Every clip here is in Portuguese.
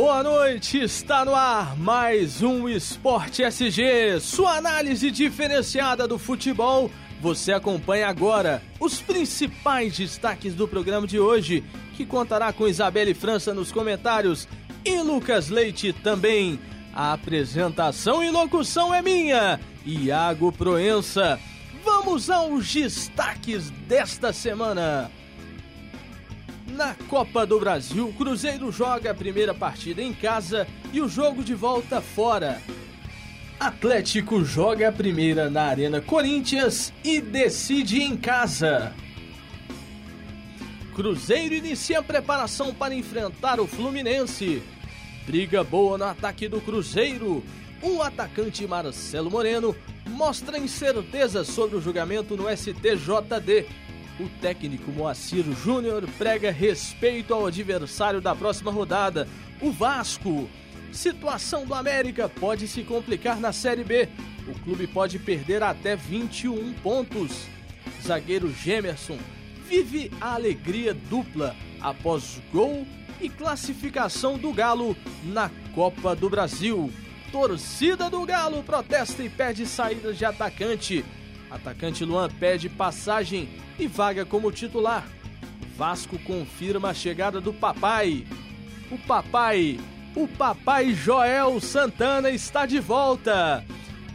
Boa noite, está no ar mais um Esporte SG, sua análise diferenciada do futebol. Você acompanha agora os principais destaques do programa de hoje, que contará com Isabelle França nos comentários e Lucas Leite também. A apresentação e locução é minha, Iago Proença. Vamos aos destaques desta semana. Na Copa do Brasil, Cruzeiro joga a primeira partida em casa e o jogo de volta fora. Atlético joga a primeira na Arena Corinthians e decide em casa. Cruzeiro inicia a preparação para enfrentar o Fluminense. Briga boa no ataque do Cruzeiro. O atacante Marcelo Moreno mostra incerteza sobre o julgamento no STJD o técnico Moacir Júnior prega respeito ao adversário da próxima rodada, o Vasco. Situação do América pode se complicar na Série B. O clube pode perder até 21 pontos. Zagueiro Gemerson vive a alegria dupla após gol e classificação do Galo na Copa do Brasil. Torcida do Galo protesta e pede saídas de atacante. Atacante Luan pede passagem e vaga como titular. Vasco confirma a chegada do papai. O papai, o papai Joel Santana está de volta.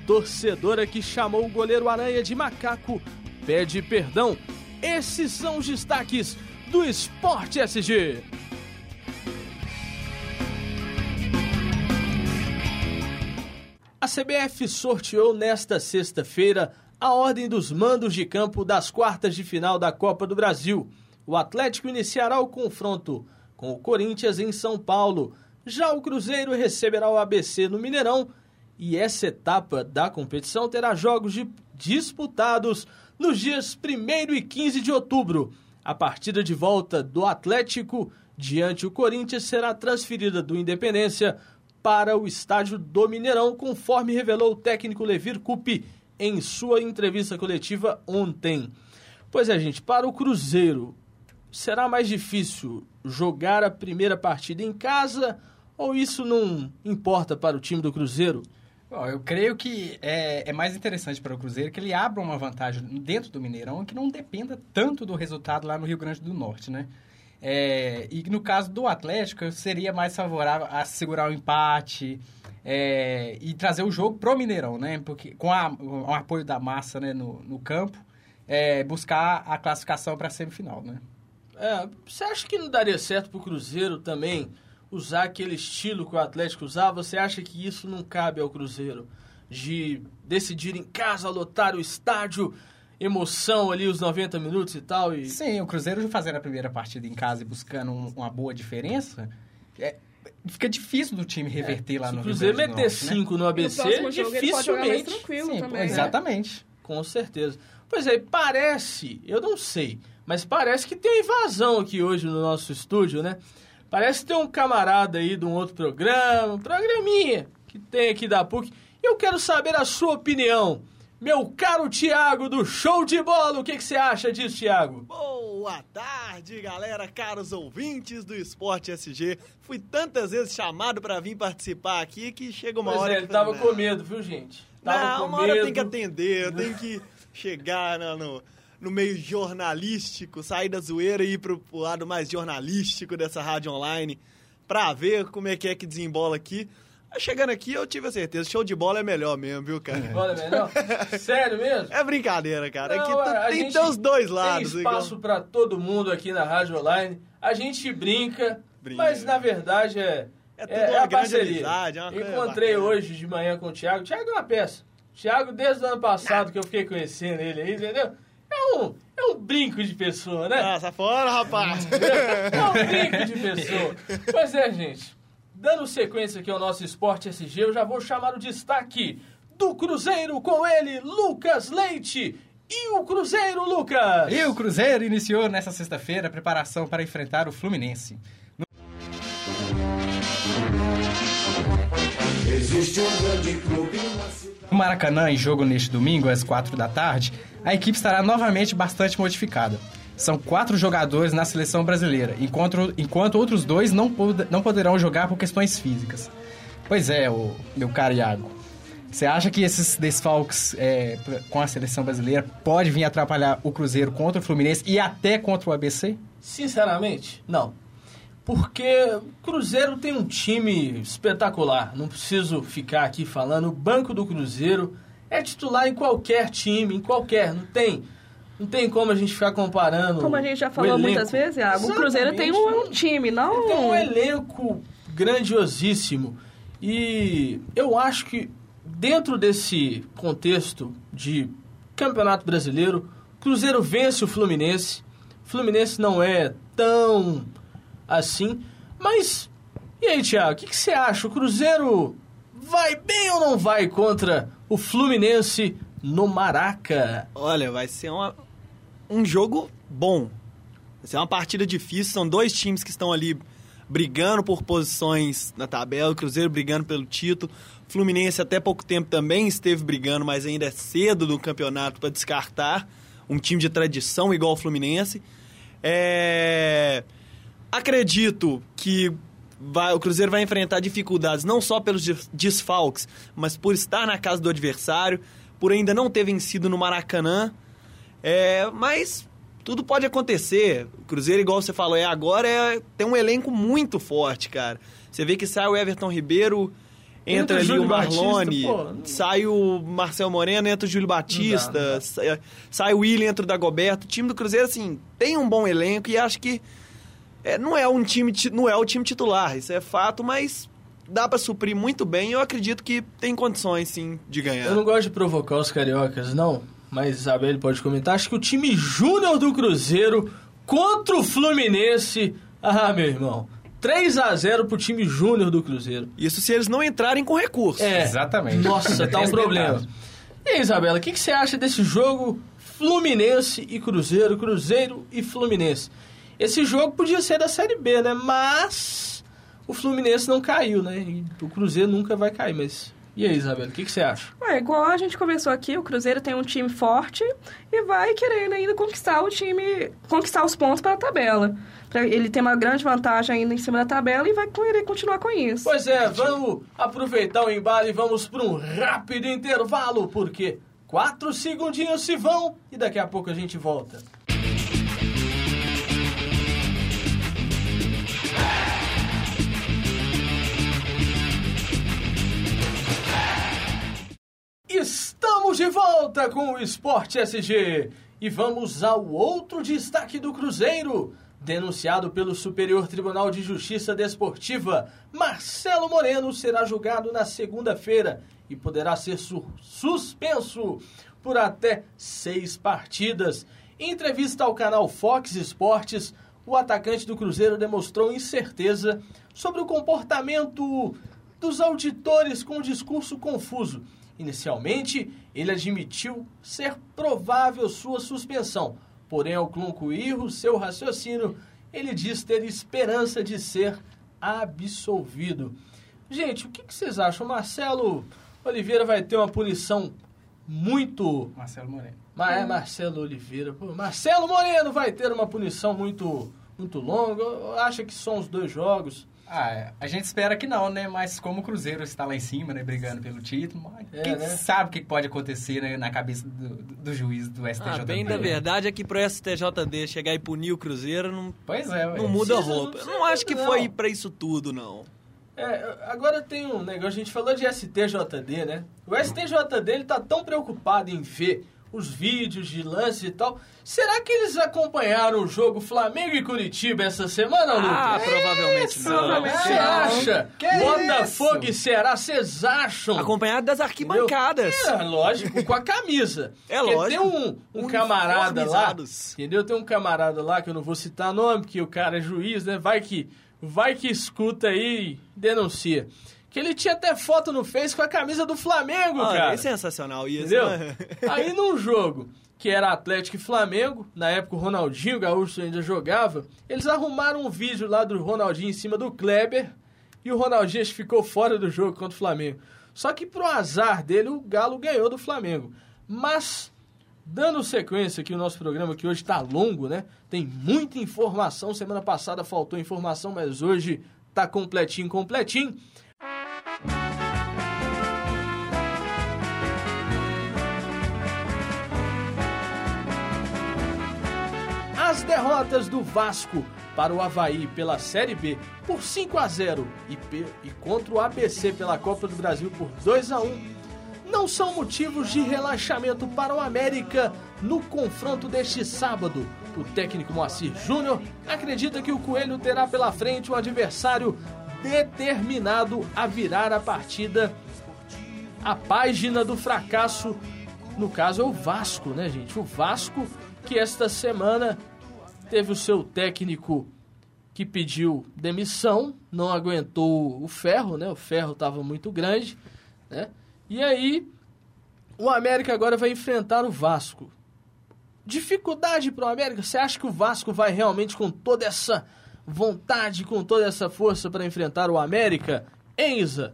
Torcedora que chamou o goleiro Aranha de macaco pede perdão. Esses são os destaques do Esporte SG. A CBF sorteou nesta sexta-feira a ordem dos mandos de campo das quartas de final da Copa do Brasil. O Atlético iniciará o confronto com o Corinthians em São Paulo. Já o Cruzeiro receberá o ABC no Mineirão. E essa etapa da competição terá jogos disputados nos dias 1 e 15 de outubro. A partida de volta do Atlético diante o Corinthians será transferida do Independência para o estádio do Mineirão, conforme revelou o técnico Levir Coupe em sua entrevista coletiva ontem. Pois é, gente, para o Cruzeiro, será mais difícil jogar a primeira partida em casa ou isso não importa para o time do Cruzeiro? Bom, eu creio que é, é, mais interessante para o Cruzeiro que ele abra uma vantagem dentro do Mineirão que não dependa tanto do resultado lá no Rio Grande do Norte, né? É, e no caso do Atlético, seria mais favorável a segurar o empate, é, e trazer o jogo pro Mineirão, né? Porque com, a, o apoio da massa né, no, no campo, é, buscar a classificação para a semifinal, né? É, você acha que não daria certo pro Cruzeiro também usar aquele estilo que o Atlético usava? Você acha que isso não cabe ao Cruzeiro? De decidir em casa, lotar o estádio, emoção ali os 90 minutos e tal? E... Sim, o Cruzeiro fazendo a primeira partida em casa e buscando um, uma boa diferença, é, fica difícil do time reverter é, lá no Rio Grande meter Norte, 5 né? no ABC, dificilmente. Sim, também, né? exatamente. Com certeza. Pois é, parece, eu não sei, mas parece que tem uma invasão aqui hoje no nosso estúdio, né? Parece que tem um camarada aí de um outro programa, um programinha que tem aqui da PUC. Eu quero saber a sua opinião. Meu caro Tiago do Show de Bola, o que, que você acha disso, Tiago? Boa tarde, galera, caros ouvintes do Esporte SG. Fui tantas vezes chamado para vir participar aqui que chega uma pois hora. É, ele tava com medo, viu, gente? Tava não, uma medo. hora eu tenho que atender, eu tenho que chegar no, no, no, meio jornalístico, sair da zoeira e ir pro, pro lado mais jornalístico dessa rádio online pra ver como é que é que desembola aqui. Chegando aqui, eu tive a certeza, show de bola é melhor mesmo, viu, cara? Show de bola é melhor? Sério mesmo? É brincadeira, cara. Não, aqui tem, tem os dois lados. Tem espaço para todo mundo aqui na Rádio Online. A gente brinca, brinca. mas na verdade é, é, tudo é, é a parceria. Amizade, é Encontrei hoje de manhã com o Thiago. O Thiago é uma peça. O Thiago, desde o ano passado que eu fiquei conhecendo ele aí, entendeu? É um, é um brinco de pessoa, né? Ah, fora, rapaz! É um brinco de pessoa. Pois é, gente. Dando sequência aqui ao nosso Esporte SG, eu já vou chamar o destaque do Cruzeiro com ele, Lucas Leite. E o Cruzeiro, Lucas? E o Cruzeiro iniciou nesta sexta-feira a preparação para enfrentar o Fluminense. No... Existe um grande clube no Maracanã, em jogo neste domingo, às quatro da tarde, a equipe estará novamente bastante modificada. São quatro jogadores na seleção brasileira, enquanto, enquanto outros dois não, pod não poderão jogar por questões físicas. Pois é, o meu caro Iago. Você acha que esses desfalques é, com a seleção brasileira pode vir atrapalhar o Cruzeiro contra o Fluminense e até contra o ABC? Sinceramente, não. Porque o Cruzeiro tem um time espetacular. Não preciso ficar aqui falando. O banco do Cruzeiro é titular em qualquer time, em qualquer. Não tem não tem como a gente ficar comparando. Como a gente já falou muitas vezes, Iago, o Cruzeiro tem um, um time, não. Tem um elenco grandiosíssimo. E eu acho que dentro desse contexto de Campeonato Brasileiro, Cruzeiro vence o Fluminense. O Fluminense não é tão assim. Mas, e aí, Thiago, o que, que você acha? O Cruzeiro vai bem ou não vai contra o Fluminense no Maraca? Olha, vai ser uma, um jogo bom. Vai ser uma partida difícil. São dois times que estão ali brigando por posições na tabela. O Cruzeiro brigando pelo título. Fluminense até pouco tempo também esteve brigando, mas ainda é cedo no campeonato para descartar um time de tradição igual o Fluminense. É... Acredito que vai, o Cruzeiro vai enfrentar dificuldades não só pelos desfalques, mas por estar na casa do adversário, por ainda não ter vencido no Maracanã. É, mas tudo pode acontecer. O Cruzeiro, igual você falou, é agora é, tem um elenco muito forte, cara. Você vê que sai o Everton Ribeiro, entra ali o Marlone, sai o Marcel Moreno, entra o Júlio Batista, não dá, não dá. Sai, sai, o William, entra o Dagoberto. O time do Cruzeiro, assim, tem um bom elenco e acho que é, não é um time não é o time titular, isso é fato, mas dá para suprir muito bem. Eu acredito que tem condições sim de ganhar. Eu não gosto de provocar os cariocas, não, mas Isabel pode comentar. Acho que o time júnior do Cruzeiro contra o Fluminense, ah, meu irmão, 3 a 0 pro time júnior do Cruzeiro. Isso se eles não entrarem com recurso. É, exatamente. Nossa, tá um problema. E aí, Isabela, o que, que você acha desse jogo Fluminense e Cruzeiro, Cruzeiro e Fluminense? Esse jogo podia ser da Série B, né? Mas o Fluminense não caiu, né? E o Cruzeiro nunca vai cair, mas... E aí, Isabela, o que, que, você acha? É, igual a gente conversou aqui, o Cruzeiro tem um time forte e vai querendo ainda conquistar o time, conquistar os pontos para a tabela. Ele tem uma grande vantagem ainda em cima da tabela e vai querer continuar com isso. Pois é, vamos aproveitar o embalo e vamos para um rápido intervalo, porque quatro segundinhos se vão e daqui a pouco a gente volta. Estamos de volta com o Esporte SG e vamos ao outro destaque do Cruzeiro. Denunciado pelo Superior Tribunal de Justiça Desportiva, Marcelo Moreno será julgado na segunda-feira e poderá ser su suspenso por até seis partidas. Em entrevista ao canal Fox Esportes, o atacante do Cruzeiro demonstrou incerteza sobre o comportamento dos auditores com discurso confuso Inicialmente, ele admitiu ser provável sua suspensão, porém, ao concluir o seu raciocínio, ele diz ter esperança de ser absolvido. Gente, o que, que vocês acham? Marcelo Oliveira vai ter uma punição muito. Marcelo Moreno. Mas é Marcelo Oliveira. Marcelo Moreno vai ter uma punição muito, muito longa. Acha que são os dois jogos. Ah, a gente espera que não, né? Mas como o Cruzeiro está lá em cima, né? Brigando pelo título, é, quem né? sabe o que pode acontecer né, na cabeça do, do juiz do STJD. Ah, bem da verdade é que pro STJD chegar e punir o Cruzeiro não, pois é, não muda a roupa. Não, não acho que não. foi para isso tudo, não. É, agora tem um negócio, a gente falou de STJD, né? O STJD ele tá tão preocupado em ver os vídeos de lance e tal. Será que eles acompanharam o jogo Flamengo e Curitiba essa semana, Lucas? Ah, provavelmente não. Provavelmente Você acha? Que Botafogo e Ceará, vocês acham? Acompanhado das arquibancadas. É, lógico, com a camisa. É Porque lógico. tem um, um camarada lá, entendeu? Tem um camarada lá, que eu não vou citar nome, porque o cara é juiz, né? Vai que, vai que escuta aí e denuncia. Que ele tinha até foto no Face com a camisa do Flamengo, ah, cara. É sensacional isso. Entendeu? Né? Aí num jogo que era Atlético e Flamengo, na época o Ronaldinho Gaúcho ainda jogava, eles arrumaram um vídeo lá do Ronaldinho em cima do Kleber e o Ronaldinho ficou fora do jogo contra o Flamengo. Só que pro azar dele, o Galo ganhou do Flamengo. Mas Dando sequência aqui o nosso programa, que hoje está longo, né? Tem muita informação. Semana passada faltou informação, mas hoje tá completinho, completinho. As derrotas do Vasco para o Havaí pela Série B por 5 a 0 e, e contra o ABC pela Copa do Brasil por 2 a 1 não são motivos de relaxamento para o América no confronto deste sábado. O técnico Moacir Júnior acredita que o Coelho terá pela frente um adversário determinado a virar a partida. A página do fracasso, no caso é o Vasco, né, gente? O Vasco que esta semana teve o seu técnico que pediu demissão, não aguentou o ferro, né? O ferro estava muito grande, né? E aí, o América agora vai enfrentar o Vasco. Dificuldade para o América? Você acha que o Vasco vai realmente com toda essa vontade, com toda essa força para enfrentar o América? Enza?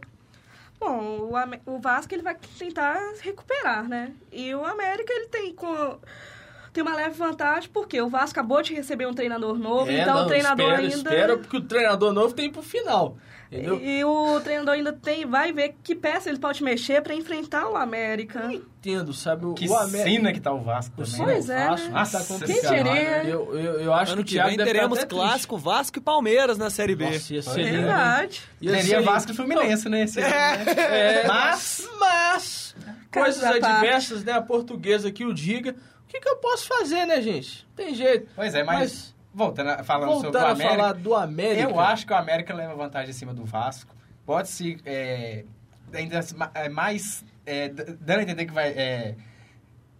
Bom, o, o Vasco ele vai tentar recuperar, né? E o América ele tem com tem uma leve vantagem, porque o Vasco acabou de receber um treinador novo, é, então não, o treinador espera, ainda. Espera, porque o treinador novo tem pro final. Entendeu? E o treinador ainda tem, vai ver que peça ele pode mexer para enfrentar o América. Não entendo, sabe? O, que o América... que tá o Vasco também. Pois né? é, Vasco né? Nossa, tá Quem diria? Eu, eu, eu acho ano que o Thiago vem teremos clássico triste. Vasco e Palmeiras na Série B. Nossa, ia ser É lindo, hein? verdade. Ia Seria ser- Vasco e Fluminense, né? Esse ano, né? É, Mas- mas, coisas adversas, né? A portuguesa que o diga. O que, que eu posso fazer, né, gente? Tem jeito. Pois é, mas, voltando a, falando sobre o voltando a América, falar do América. eu acho que o América leva vantagem em cima do Vasco. Pode se é, ainda é, mais é, dando a entender que vai é,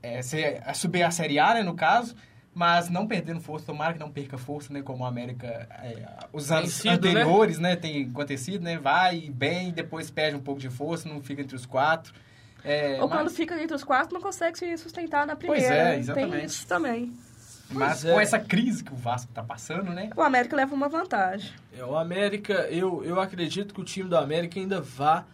é, ser, a subir a Série A, né, no caso, mas não perdendo força, tomara que não perca força, né, como o América é, os anos sido, né? anteriores, né? tem acontecido, né, vai bem, depois perde um pouco de força, não fica entre os quatro. É, Ou mas- quando fica entre os quatro, não consegue se sustentar na Pois primeira. é, Tem exatamente. isso também. Mas Pois é. com essa crise que o Vasco tá passando, né? O América leva uma vantagem. É, o América, eu, eu acredito que o time do América ainda vá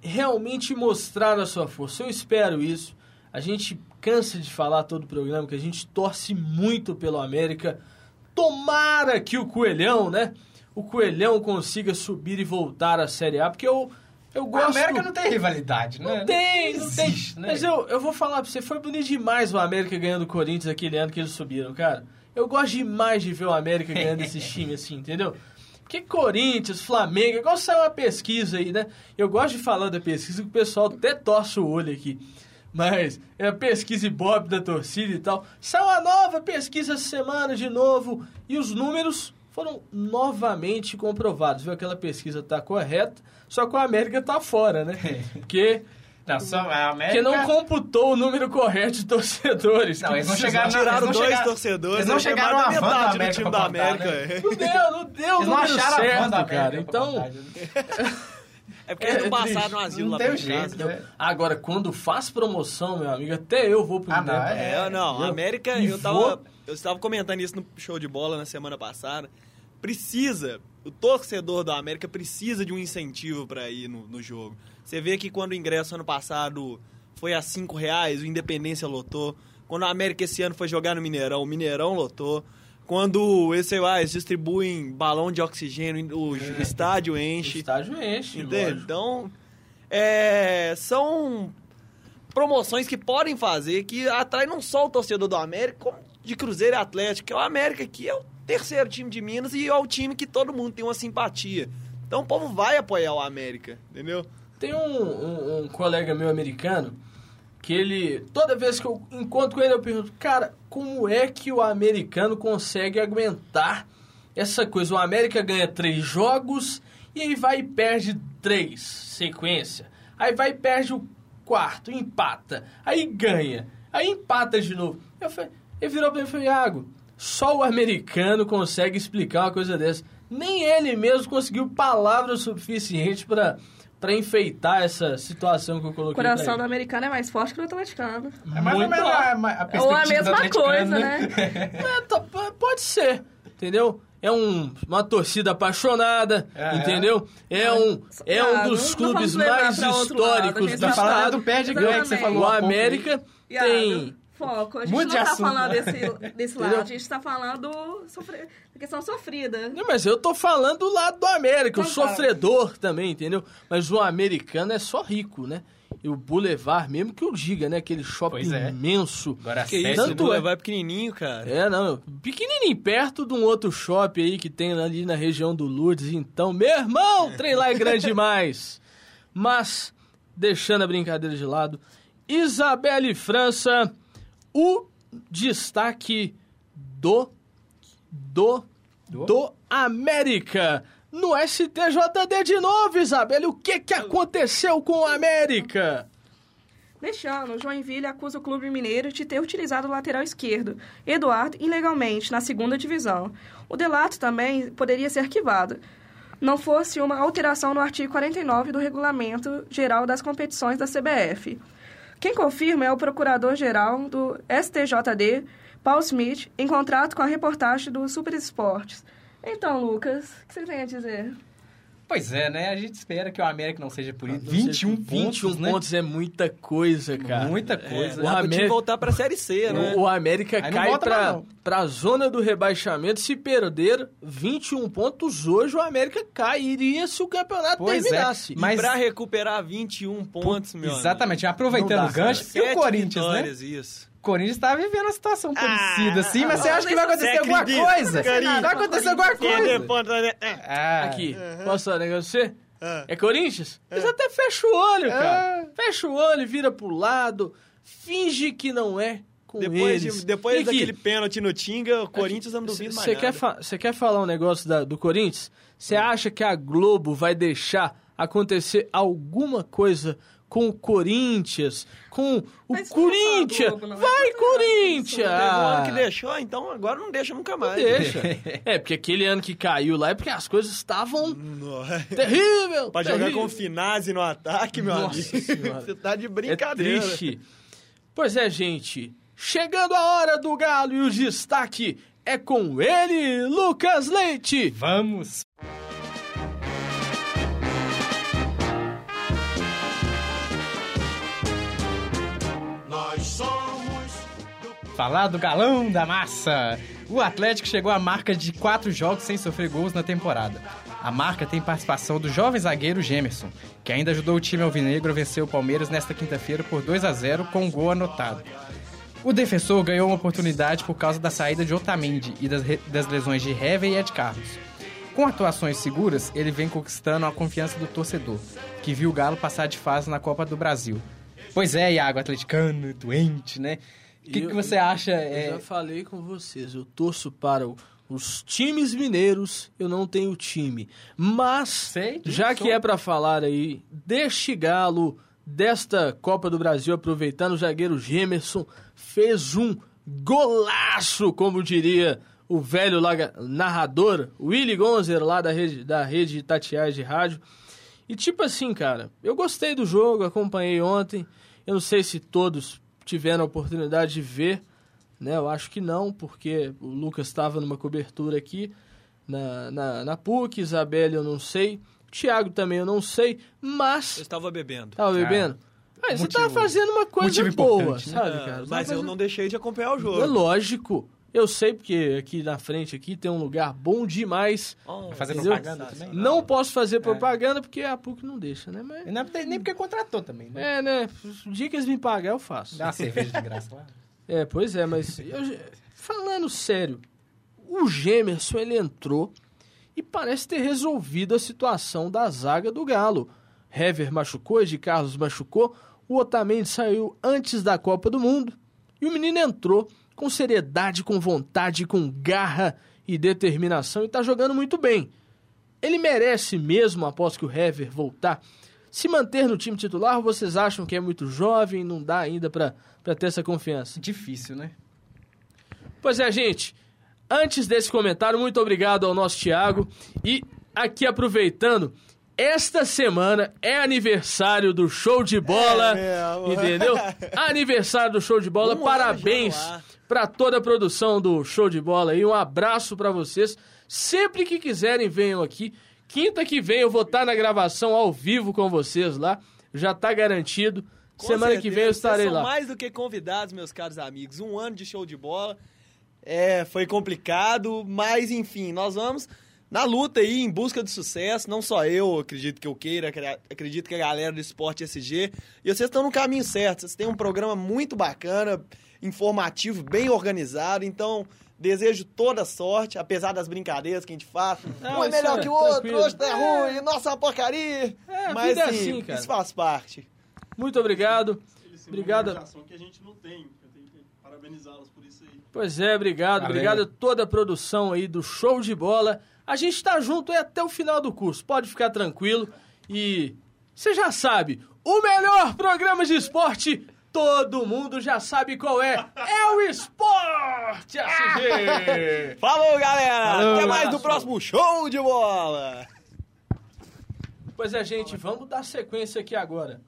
realmente mostrar a sua força. Eu espero isso. A gente cansa de falar todo o programa que a gente torce muito pelo América. Tomara que o Coelhão, né? O Coelhão consiga subir e voltar à Série A, porque eu, eu gosto... América não tem rivalidade, né? Não tem, não tem. existe, né? Mas eu, eu vou falar pra você, foi bonito demais o América ganhando o Corinthians aquele ano que eles subiram, cara. Eu gosto demais de ver o América ganhando esses times assim, entendeu? Porque Corinthians, Flamengo, igual saiu uma pesquisa aí, né? Eu gosto de falar da pesquisa que o pessoal até torce o olho aqui. Mas é a pesquisa Ibope da torcida e tal. Saiu uma nova pesquisa essa semana de novo e os números foram novamente comprovados. Viu? Aquela pesquisa tá correta, só que o América tá fora, né? Porque Não, só a América... que não computou o número correto de torcedores. Não, eles não chegaram- Tiraram eles não dois chegaram- torcedores, eles não chegaram a metade do América time da contar, América. né? Não deu, não deu o Eles não número acharam a certo, da América cara. pra Então, né? É porque eles É não triste. passaram no asilo Não lá tem pra jeito, né? agora, quando faz promoção, meu amigo, até eu vou pro Ah, não, é. É, não, a Eu- América, eu vou- tava, eu estava comentando isso no show de bola na semana passada. Precisa, o torcedor da América precisa de um incentivo para ir no, no jogo. Você vê que quando o ingresso ano passado foi a cinco reais, o Independência lotou. Quando a América esse ano foi jogar no Mineirão, o Mineirão lotou. Quando esse, lá, eles distribuem balão de oxigênio, o estádio O enche. estádio enche, Entende? lógico. Então, é, são promoções que podem fazer que atrai não só o torcedor do América, como de Cruzeiro e Atlético, que é o América que é o terceiro time de Minas e é o time que todo mundo tem uma simpatia. Então o povo vai apoiar o América, entendeu? Tem um, um- um colega meu americano que ele, toda vez que eu encontro com ele, eu pergunto, cara, como é que o americano consegue aguentar essa coisa? O América ganha três jogos e aí vai e perde três, sequência. Aí vai e perde o quarto, empata. Aí ganha. Aí empata de novo. Eu falei, ele virou pra mim e falou, Iago, só o americano consegue explicar uma coisa dessa. Nem ele mesmo conseguiu palavras suficientes pra para enfeitar essa situação que eu O coloquei. coração pra do americano é mais forte que o do atleticano. É mais ou Muito menos lá. a, a Ou a perspectiva do mesma coisa, né? É, tá- pode ser, entendeu? é um, uma torcida apaixonada, É. entendeu? É um, é um dos clubes mais lado, a históricos do tá falando estado. do pé de ganho que você falou O. América tem... Foco. A gente Muito não tá assunto, falando né? desse, desse lado. A gente tá falando sofre... da questão sofrida. Não, mas eu tô falando do lado do América, o Então fala. sofredor também, entendeu? Mas o americano é só rico, né? E o Boulevard, mesmo que eu diga, né? Aquele shopping Pois é. imenso. Agora, Que sério, isso, Tanto o é. vai pequenininho, cara. É, não, pequenininho, perto de um outro shopping aí que tem ali na região do Lourdes. Então, meu irmão, o trem lá é grande demais. Mas, deixando a brincadeira de lado, Isabelle França, o destaque do, do, Do? do América. No STJD de novo, Isabelle, o que que aconteceu com o América? Neste ano, Joinville acusa o Clube Mineiro de ter utilizado o lateral esquerdo, Eduardo, ilegalmente, na segunda divisão. O delato também poderia ser arquivado, não fosse uma alteração no artigo 49 do Regulamento Geral das Competições da CBF. Quem confirma é o Procurador-Geral do STJD, Paul Smith, em contrato com a reportagem do Super Esportes. Então, Lucas, o que você tem a dizer? Pois é, né? A gente espera que o América não seja punido. Sei 21 se pontos, 21 né? pontos é muita coisa, cara. Muita É, coisa. o dá pro time América- voltar pra Série C, né? O, o América Aí cai não. pra zona do rebaixamento. Se perder 21 pontos hoje, o América cairia se o campeonato Pois é, terminasse. mas- E pra recuperar 21 pontos, meu Exatamente, aproveitando Não o gancho. amigo. E o Corinthians, né? isso. O Corinthians tá vivendo uma situação parecida, assim, mas você ah, acha que vai acontecer você alguma acredita, coisa? Carinho? Vai acontecer alguma coisa. né? É. Ah, Aqui, posso falar um negócio pra você? Ah. É Corinthians? Eles até fecham o olho, cara. É. Fecha o olho, vira pro lado, finge que não é com Depois, eles. de, depois aqui, daquele pênalti no Tinga, o Corinthians eu não duvido mais Você nada. quer, fa- quer falar um negócio da- do Corinthians? Você acha que a Globo vai deixar acontecer alguma coisa com o Corinthians? Com o Mas não vai falar Corinthians? Globo, não vai Corinthians! Teve um ano que Ah, deixou, então agora não deixa nunca mais. Deixa. É, porque aquele ano que caiu lá é porque as coisas estavam Nossa. terrível. Pra jogar terrível. com o Finazzi no ataque, meu Nossa amigo. Senhora. Você tá de É brincadeira. triste. Pois é, gente. Chegando a hora do Galo e o destaque é com ele, Lucas Leite. Vamos. Falar do galão da massa. O Atlético chegou à marca de quatro jogos sem sofrer gols na temporada. A marca tem participação do jovem zagueiro Gemerson, que ainda ajudou o time alvinegro a vencer o Palmeiras nesta quinta-feira por 2 a 0 com um gol anotado. O defensor ganhou uma oportunidade por causa da saída de Otamendi e das, das lesões de Hever e Ed Carlos. Com atuações seguras, ele vem conquistando a confiança do torcedor, que viu o Galo passar de fase na Copa do Brasil. Pois é, Iago, atleticano, doente, né? O que, que você acha? Eu é, já falei com vocês, eu torço para o- os times mineiros, eu não tenho time. Mas, Sei já que é para falar aí deste galo, desta Copa do Brasil, aproveitando o zagueiro Gemerson, fez um golaço, como diria o velho laga- narrador, Willy Gonzer, lá da rede, da rede Itatiaia de rádio. E tipo assim, cara, eu gostei do jogo, acompanhei ontem. Eu não sei se todos tiveram a oportunidade de ver, né? Eu acho que não, porque o Lucas estava numa cobertura aqui na, na, na PUC, Isabelle eu não sei, Thiago também eu não sei, Eu mas... estava bebendo. Tava bebendo? Mas você motivo- tava fazendo uma coisa boa, né? sabe, Ah, cara? Você mas tava eu fazendo- não deixei de acompanhar o É jogo. lógico. Eu sei porque aqui na frente aqui tem um lugar bom demais. Oh, fazer Entendeu? propaganda também? Não posso fazer propaganda porque a PUC não deixa, né? Mas, E não é nem porque contratou também, né? é, né? O dia que eles me pagar, eu faço. Dá uma cerveja de graça lá. É, pois é, mas eu- falando sério, o Gemerson ele entrou e parece ter resolvido a situação da zaga do Galo. Hever machucou, de Carlos machucou, o Otamendi saiu antes da Copa do Mundo e o menino entrou com seriedade, com vontade, com garra e determinação e tá jogando muito bem. Ele merece mesmo, após que o Hever voltar, se manter no time titular ou vocês acham que é muito jovem, não dá ainda pra pra ter essa confiança? Difícil, né? Pois é, gente. Antes desse comentário, muito obrigado ao nosso Thiago. E aqui aproveitando, esta semana é aniversário do show de bola. É entendeu? Aniversário do show de bola. Parabéns para toda a produção do show de bola aí. Um abraço para vocês. Sempre que quiserem, venham aqui. Quinta que vem eu vou estar na gravação ao vivo com vocês lá. Já tá garantido. Com Semana certeza, que vem eu estarei vocês lá. São mais do que convidados, meus caros amigos. Um ano de show de bola. É, foi complicado, mas enfim, nós vamos na luta aí, em busca de sucesso. Não só eu, acredito que eu queira, acre- acredito que a galera do Esporte SG. E vocês estão no caminho certo. Vocês têm um programa muito bacana, informativo, bem organizado. Então, desejo toda sorte, apesar das brincadeiras que a gente faz. Não, um é melhor é que o outro, hoje tá É. ruim, nossa, é porcaria. É, a mas é assim, assim, cara. isso faz parte. Muito obrigado. Obrigado. que a gente não tem. Eu tenho que parabenizá-los por isso aí. Pois é, obrigado. Valeu. Obrigado a toda a produção aí do Show de Bola. A gente tá junto aí até o final do curso. Pode ficar tranquilo. E você já sabe, o melhor programa de esporte, todo mundo já sabe qual é. É o Esporte SG! Falou, galera! Falou, Até mais no próximo show de bola! Pois é, gente, vamos dar sequência aqui agora.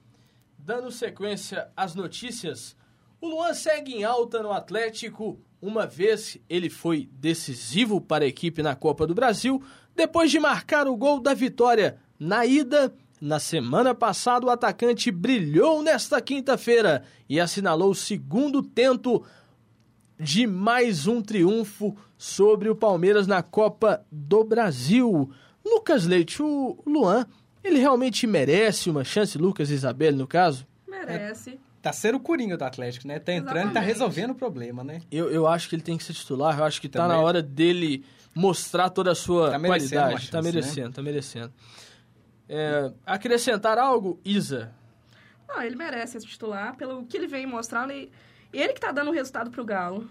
Dando sequência às notícias, o Luan segue em alta no Atlético, uma vez ele foi decisivo para a equipe na Copa do Brasil, depois de marcar o gol da vitória na ida. Na semana passada, o atacante brilhou nesta quinta-feira e assinalou o segundo tento de mais um triunfo sobre o Palmeiras na Copa do Brasil. Lucas Leite, o Luan, ele realmente merece uma chance, Lucas e Isabelle, no caso? Merece. Tá sendo o Coringa do Atlético, né? Tá entrando e tá resolvendo o problema, né? Eu, eu acho que ele tem que ser titular, eu acho que tá Também. na hora dele mostrar toda a sua Tá qualidade. tá chance, merecendo, tá merecendo. É, acrescentar algo, Isa? Não, ele merece esse titular pelo que ele vem mostrando. E ele que tá dando o resultado pro Galo.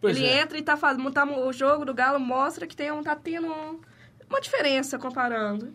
Pois ele é. entra e tá fazendo. Tá, o jogo do Galo mostra que tem um, tá tendo um- uma diferença comparando.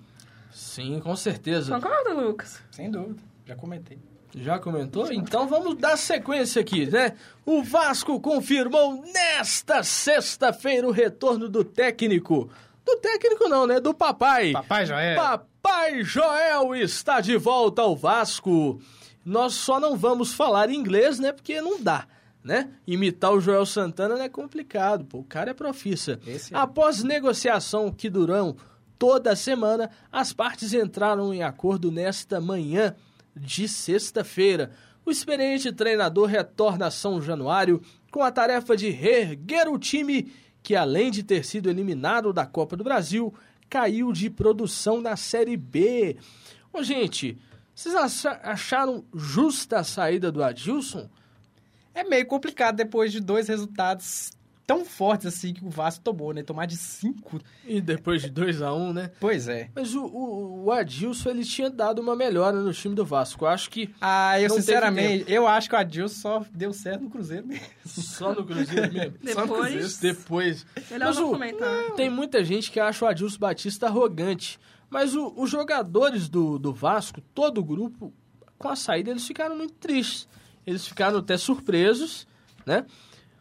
Sim, com certeza. Concorda, Lucas? Sem dúvida. Já comentei. Já comentou? Então vamos dar sequência aqui, né? O Vasco confirmou nesta sexta-feira o retorno do técnico. Do técnico não, né? Do papai. Papai Joel. Papai Joel está de volta ao Vasco. Nós só não vamos falar inglês, né? Porque não dá, né? Imitar o Joel Santana não é complicado, pô. O cara é profissa. Esse é. Após negociação que durou toda a semana, as partes entraram em acordo nesta manhã de sexta-feira. O experiente treinador retorna a São Januário com a tarefa de reerguer o time que, além de ter sido eliminado da Copa do Brasil, caiu de produção na Série B. Ô, gente, vocês acha- acharam justa a saída do Adilson? É meio complicado depois de dois resultados tão fortes assim que o Vasco tomou, né? Tomar de cinco. E depois de 2 a 1 um, né? Pois é. Mas o, o, o Adilson, ele tinha dado uma melhora no time do Vasco. Eu acho que Ah, eu Não teve sinceramente, eu acho que o Adilson só deu certo no Cruzeiro mesmo. só no Cruzeiro mesmo. Só no Cruzeiro. Depois, Depois. melhor Mas não o- comentar. Tem muita gente que acha o Adilson Batista arrogante. Mas o- os jogadores do, do Vasco, todo o grupo, com a saída, eles ficaram muito tristes. Eles ficaram até surpresos, né?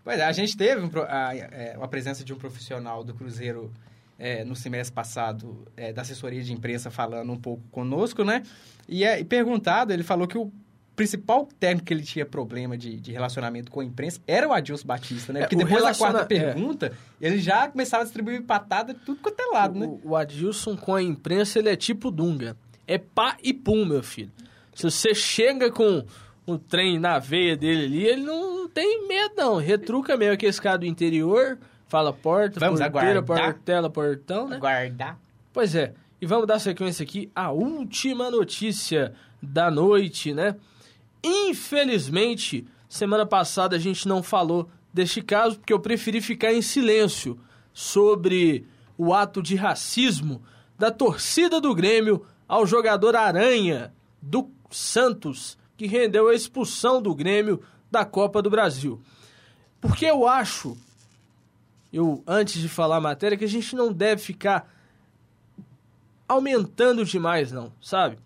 Pois é, a gente teve um a, é, a presença de um profissional do Cruzeiro é, no semestre passado, é, da assessoria de imprensa, falando um pouco conosco, né? E, é, e perguntado, ele falou que o principal técnico que ele tinha problema de, de relacionamento com a imprensa era o Adilson Batista, né? É, Porque o depois da relaciona- quarta é. pergunta, ele já começava a distribuir patada de tudo quanto é lado, né? O, o Adilson com a imprensa, ele é tipo Dunga. É pá e pum, meu filho. Se você chega com o trem na veia dele ali, ele não tem medo, não. Retruca mesmo aquele cara do interior, fala porta, Vamos porteira, aguardar. portela, portão, né? Guardar. Pois é. E vamos dar sequência aqui à última notícia da noite, né? Infelizmente, semana passada a gente não falou deste caso porque eu preferi ficar em silêncio sobre o ato de racismo da torcida do Grêmio ao jogador Aranha do Santos, que rendeu a expulsão do Grêmio da Copa do Brasil. Porque eu acho, eu antes de falar a matéria, que a gente não deve ficar aumentando demais, não, sabe?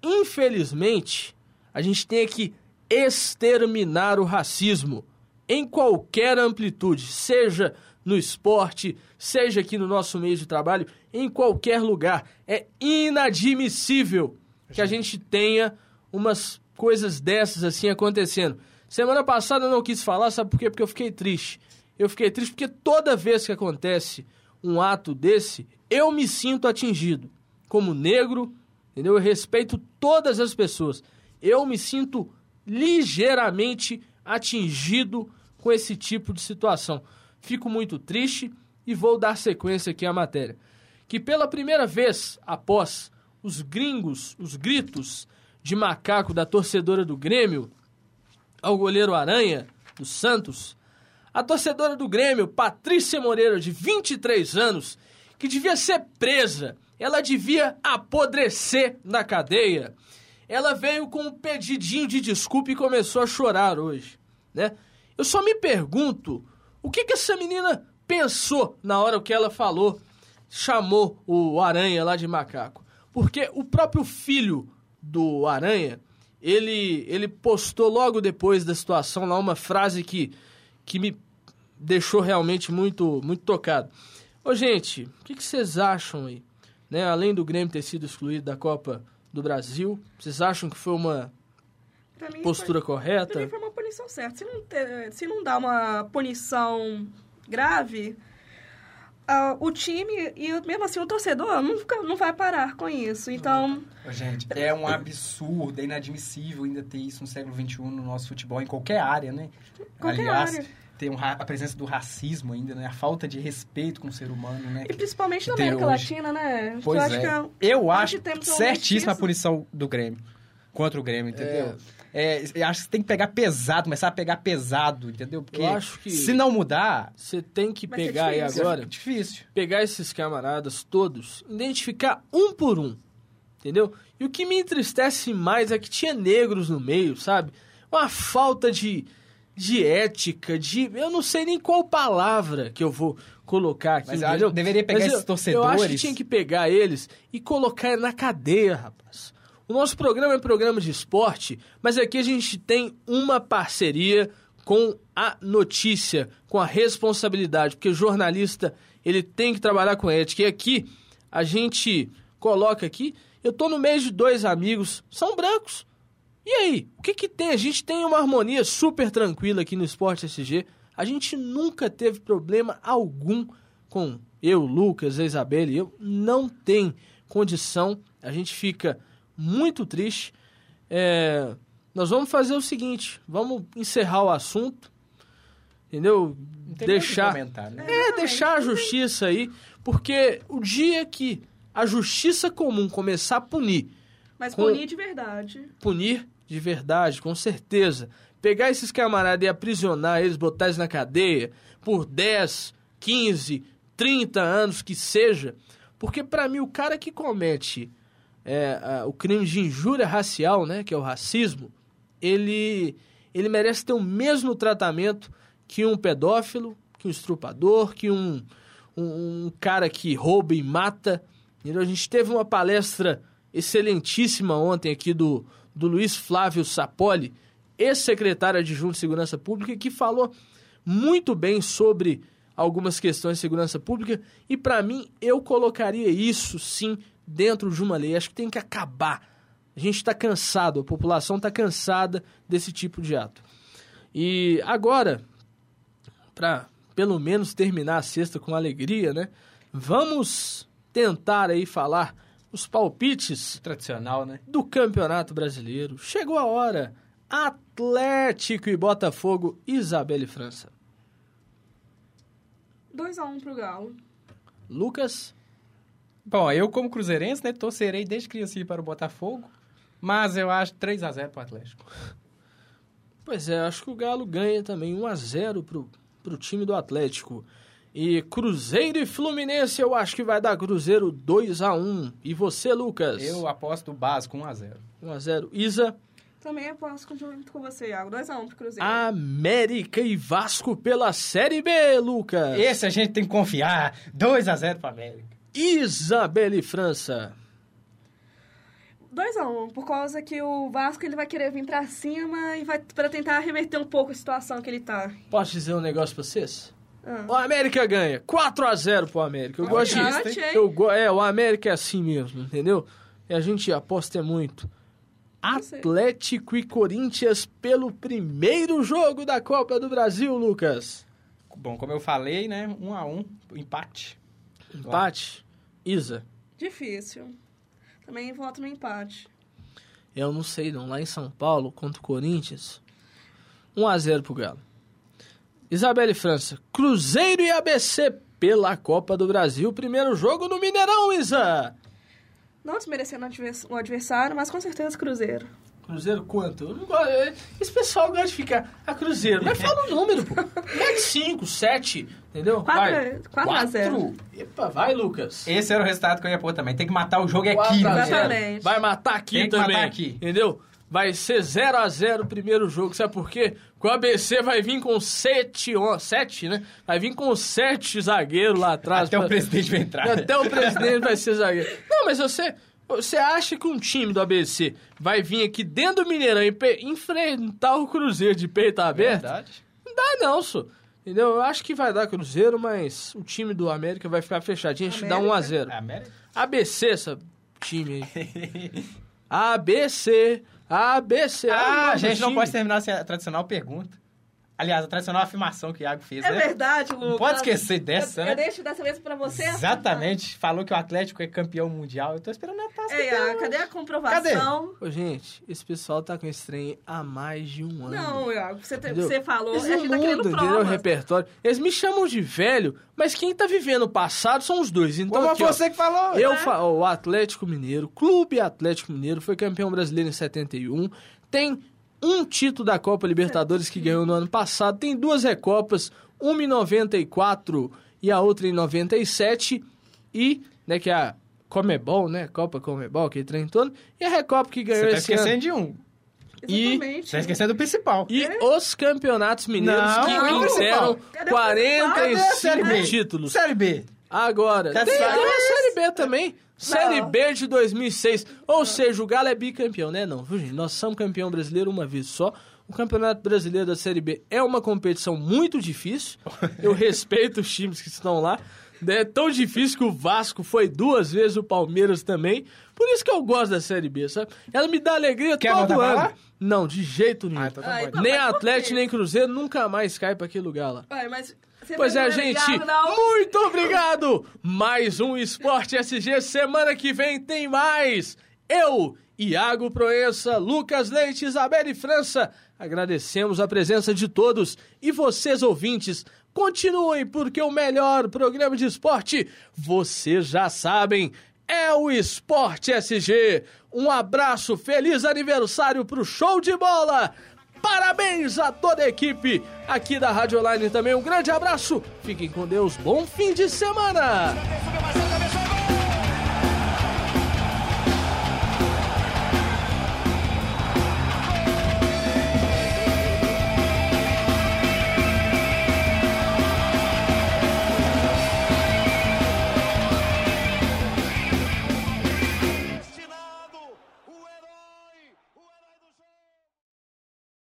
Infelizmente, a gente tem que exterminar o racismo em qualquer amplitude, seja no esporte, seja aqui no nosso meio de trabalho, em qualquer lugar. É inadmissível que a gente tenha umas coisas dessas assim acontecendo. Semana passada eu não quis falar, sabe por quê? Porque eu fiquei triste. Eu fiquei triste porque toda vez que acontece um ato desse, eu me sinto atingido. Como negro, entendeu? Eu respeito todas as pessoas. Eu me sinto ligeiramente atingido com esse tipo de situação. Fico muito triste e vou dar sequência aqui à matéria. Que pela primeira vez após os gringos, os gritos de macaco da torcedora do Grêmio ao goleiro Aranha, do Santos, a torcedora do Grêmio, Patrícia Moreira, de 23 anos, que devia ser presa, ela devia apodrecer na cadeia. Ela veio com um pedidinho de desculpa e começou a chorar hoje, né? Eu só me pergunto, o que que essa menina pensou na hora que ela falou, chamou o Aranha lá de macaco? Porque o próprio filho do Aranha, ele, ele postou logo depois da situação lá uma frase que, que me deixou realmente muito, muito tocado. Ô, gente, o que, que vocês acham aí? Né? Além do Grêmio ter sido excluído da Copa do Brasil, vocês acham que foi uma mim, postura foi, correta? Pra mim foi uma punição certa. Se não, ter- se não dá uma punição grave, ah, o time e mesmo assim o torcedor não, fica- não vai parar com isso. Então, Gente, é um absurdo, é inadmissível ainda ter isso no século XXI no nosso futebol, em qualquer área, né? Qualquer Aliás, área. tem um a presença do racismo ainda, né? A falta de respeito com o ser humano, né? e principalmente na América hoje. Latina, né? Pois eu acho é. que é- Eu acho certíssima a punição do Grêmio. Contra o Grêmio, entendeu? É, eu acho que tem que pegar pesado, começar a pegar pesado, entendeu? Porque Eu acho que- se não mudar, Você tem que pegar aí difícil. agora, é difícil. pegar esses camaradas todos, identificar um por um, entendeu? E o que me entristece mais é que tinha negros no meio, sabe? Uma falta de, de ética, de... Eu não sei nem qual palavra que eu vou colocar aqui, Mas eu entendeu? deveria pegar Mas esses eu- torcedores- Eu acho que tinha que pegar eles e colocar na cadeia, rapaz. O nosso programa é programa de esporte, mas aqui a gente tem uma parceria com a notícia, com a responsabilidade, porque o jornalista ele tem que trabalhar com ética. E aqui a gente coloca aqui, eu tô no meio de dois amigos, são brancos. E aí, o que que tem? A gente tem uma harmonia super tranquila aqui no Esporte SG. A gente nunca teve problema algum com eu, Lucas, a Isabela e eu. Não tem condição. A gente fica muito triste. É, nós vamos fazer o seguinte: vamos encerrar o assunto, entendeu? Deixar, comentar, né? é, deixar a justiça aí, porque o dia que a justiça comum começar a punir mas Com- punir de verdade. punir de verdade, com certeza. Pegar esses camaradas e aprisionar eles, botar eles na cadeia por 10, 15, 30 anos que seja. Porque para mim o cara que comete é, a- o crime de injúria racial, né, que é o racismo, ele, ele merece ter o mesmo tratamento que um pedófilo, que um estrupador, que um, um, um cara que rouba e mata. A gente teve uma palestra excelentíssima ontem aqui do, do Luiz Flávio Sapoli, ex-secretário adjunto de Segurança Pública, que falou muito bem sobre algumas questões de segurança pública e para mim eu colocaria isso sim dentro de uma lei. Acho que tem que acabar. A gente está cansado, a população está cansada desse tipo de ato. E agora, para pelo menos terminar a sexta com alegria, né? Vamos tentar aí falar os palpites Tradicional, né? do Campeonato Brasileiro. Chegou a hora. Atlético e Botafogo, Isabelle França. 2x1 pro Galo. Lucas, Bom, eu como cruzeirense, né, torcerei desde criancinha para o Botafogo, mas eu acho 3 a 0 para o Atlético. pois é, acho que o Galo ganha também 1 a 0 pro, pro time do Atlético. E Cruzeiro e Fluminense, eu acho que vai dar Cruzeiro 2 a 1 E você, Lucas? Eu aposto básico 1 a 0 1 a 0 Isa, Também aposto junto com você, Iago. 2x1 pro Cruzeiro. América e Vasco pela Série B, Lucas. Esse a gente tem que confiar. 2 a 0 para América. Isabelle França. 2x1, por causa que o Vasco ele vai querer vir pra cima e vai para tentar reverter um pouco a situação que ele tá. Posso dizer um negócio pra vocês? Ah. O América ganha 4 a 0 pro América. Eu gosto de Confiante, hein? eu go... É, o América é assim mesmo, entendeu? E a gente aposta muito. sei. Atlético e Corinthians pelo primeiro jogo da Copa do Brasil, Lucas. Bom, como eu falei, né, 1 a 1 empate. Empate? Isa, Difícil. Também voto no empate. eu não sei não. Lá em São Paulo, contra o Corinthians, 1x0 pro Galo. Isabelle França, Cruzeiro e ABC pela Copa do Brasil. Primeiro jogo no Mineirão, Isa! Não desmerecendo o advers- o adversário, mas com certeza Cruzeiro. Cruzeiro quanto? Eu não gosto- é, Esse pessoal gosta de ficar. A Cruzeiro. Mas fala o número, pô. Mete 5, 7, entendeu? Quatro- vai. quatro a zero. Quatro? Epa, vai, Lucas. Esse era o resultado que eu ia pôr também. Tem que matar o jogo é aqui, 4 né? 0. Exatamente. Vai matar aqui Tem que também. matar aqui. Entendeu? Vai ser 0 a 0 o primeiro jogo. Sabe por quê? Porque o ABC vai vir com 7, 7, né? Vai vir com 7 zagueiros lá atrás. Até o pra- presidente vai entrar. Até o presidente vai ser zagueiro. Não, mas você, você acha que um time do ABC vai vir aqui dentro do Mineirão e enfrentar o Cruzeiro de peito aberto? Verdade. Não dá não, só. Entendeu? Eu acho que vai dar Cruzeiro, mas o time do América vai ficar fechadinho. A gente dá 1 a 0 É América? ABC, essa time aí. ABC, ABC. Ah, nome a gente não time. pode terminar sem a tradicional pergunta. Aliás, a tradicional afirmação que o Iago fez, É né? verdade, Lucas. Não pode esquecer dessa, eu, né? Eu deixo dessa vez pra você. Exatamente. Falou que o Atlético é campeão mundial. Eu tô esperando a taça. É, cadê a comprovação? Ô, gente, esse pessoal tá com esse trem há mais de um ano. Não, Iago, você, te- você falou, Eles a não gente tá querendo mudam, entendeu? O repertório. Eles me chamam de velho, mas quem tá vivendo o passado são os dois. Então, Como aqui, ó, você que falou. eu né? fa- o Atlético Mineiro, Clube Atlético Mineiro, foi campeão brasileiro em 71. Tem um título da Copa Libertadores que ganhou no ano passado. Tem duas recopas, uma em 94 e a outra em 97. E, né, que é a Comebol, né? Copa Comebol, que trem todo. E a Recopa que ganhou Você tá esse ano. esquecendo de um. E- Exatamente. Você tá esquecendo do principal. E os campeonatos mineiros Não, que não, fizeram Cadê o principal? Cadê a Série 45 B? títulos. Série B. Agora, Tá tem, a Série B também. Série Não. B de 2006. Ou seja, o Galo é bicampeão, né? Não, viu, gente? Nós somos campeão brasileiro uma vez só. O Campeonato Brasileiro da Série B é uma competição muito difícil. Eu respeito os times que estão lá. É tão difícil que o Vasco foi duas vezes, o Palmeiras também. Por isso que eu gosto da Série B, sabe? Ela me dá alegria Quer todo ano. lá? Não, de jeito nenhum. Ah, então tá Ai, não. nem Atlético, nem Cruzeiro nunca mais cai pra aquele lugar lá. Ué, mas você Pois não é, gente. Muito obrigado. Mais um Esporte SG. Semana que vem tem mais. Eu, Iago Proença, Lucas Leite, Isabelle França. Agradecemos a presença de todos. E vocês, ouvintes, continuem, porque o melhor programa de esporte, vocês já sabem, é o Esporte SG. Um abraço, feliz aniversário pro show de bola. Parabéns a toda a equipe aqui da Rádio Online também. Um grande abraço. Fiquem com Deus. Bom fim de semana.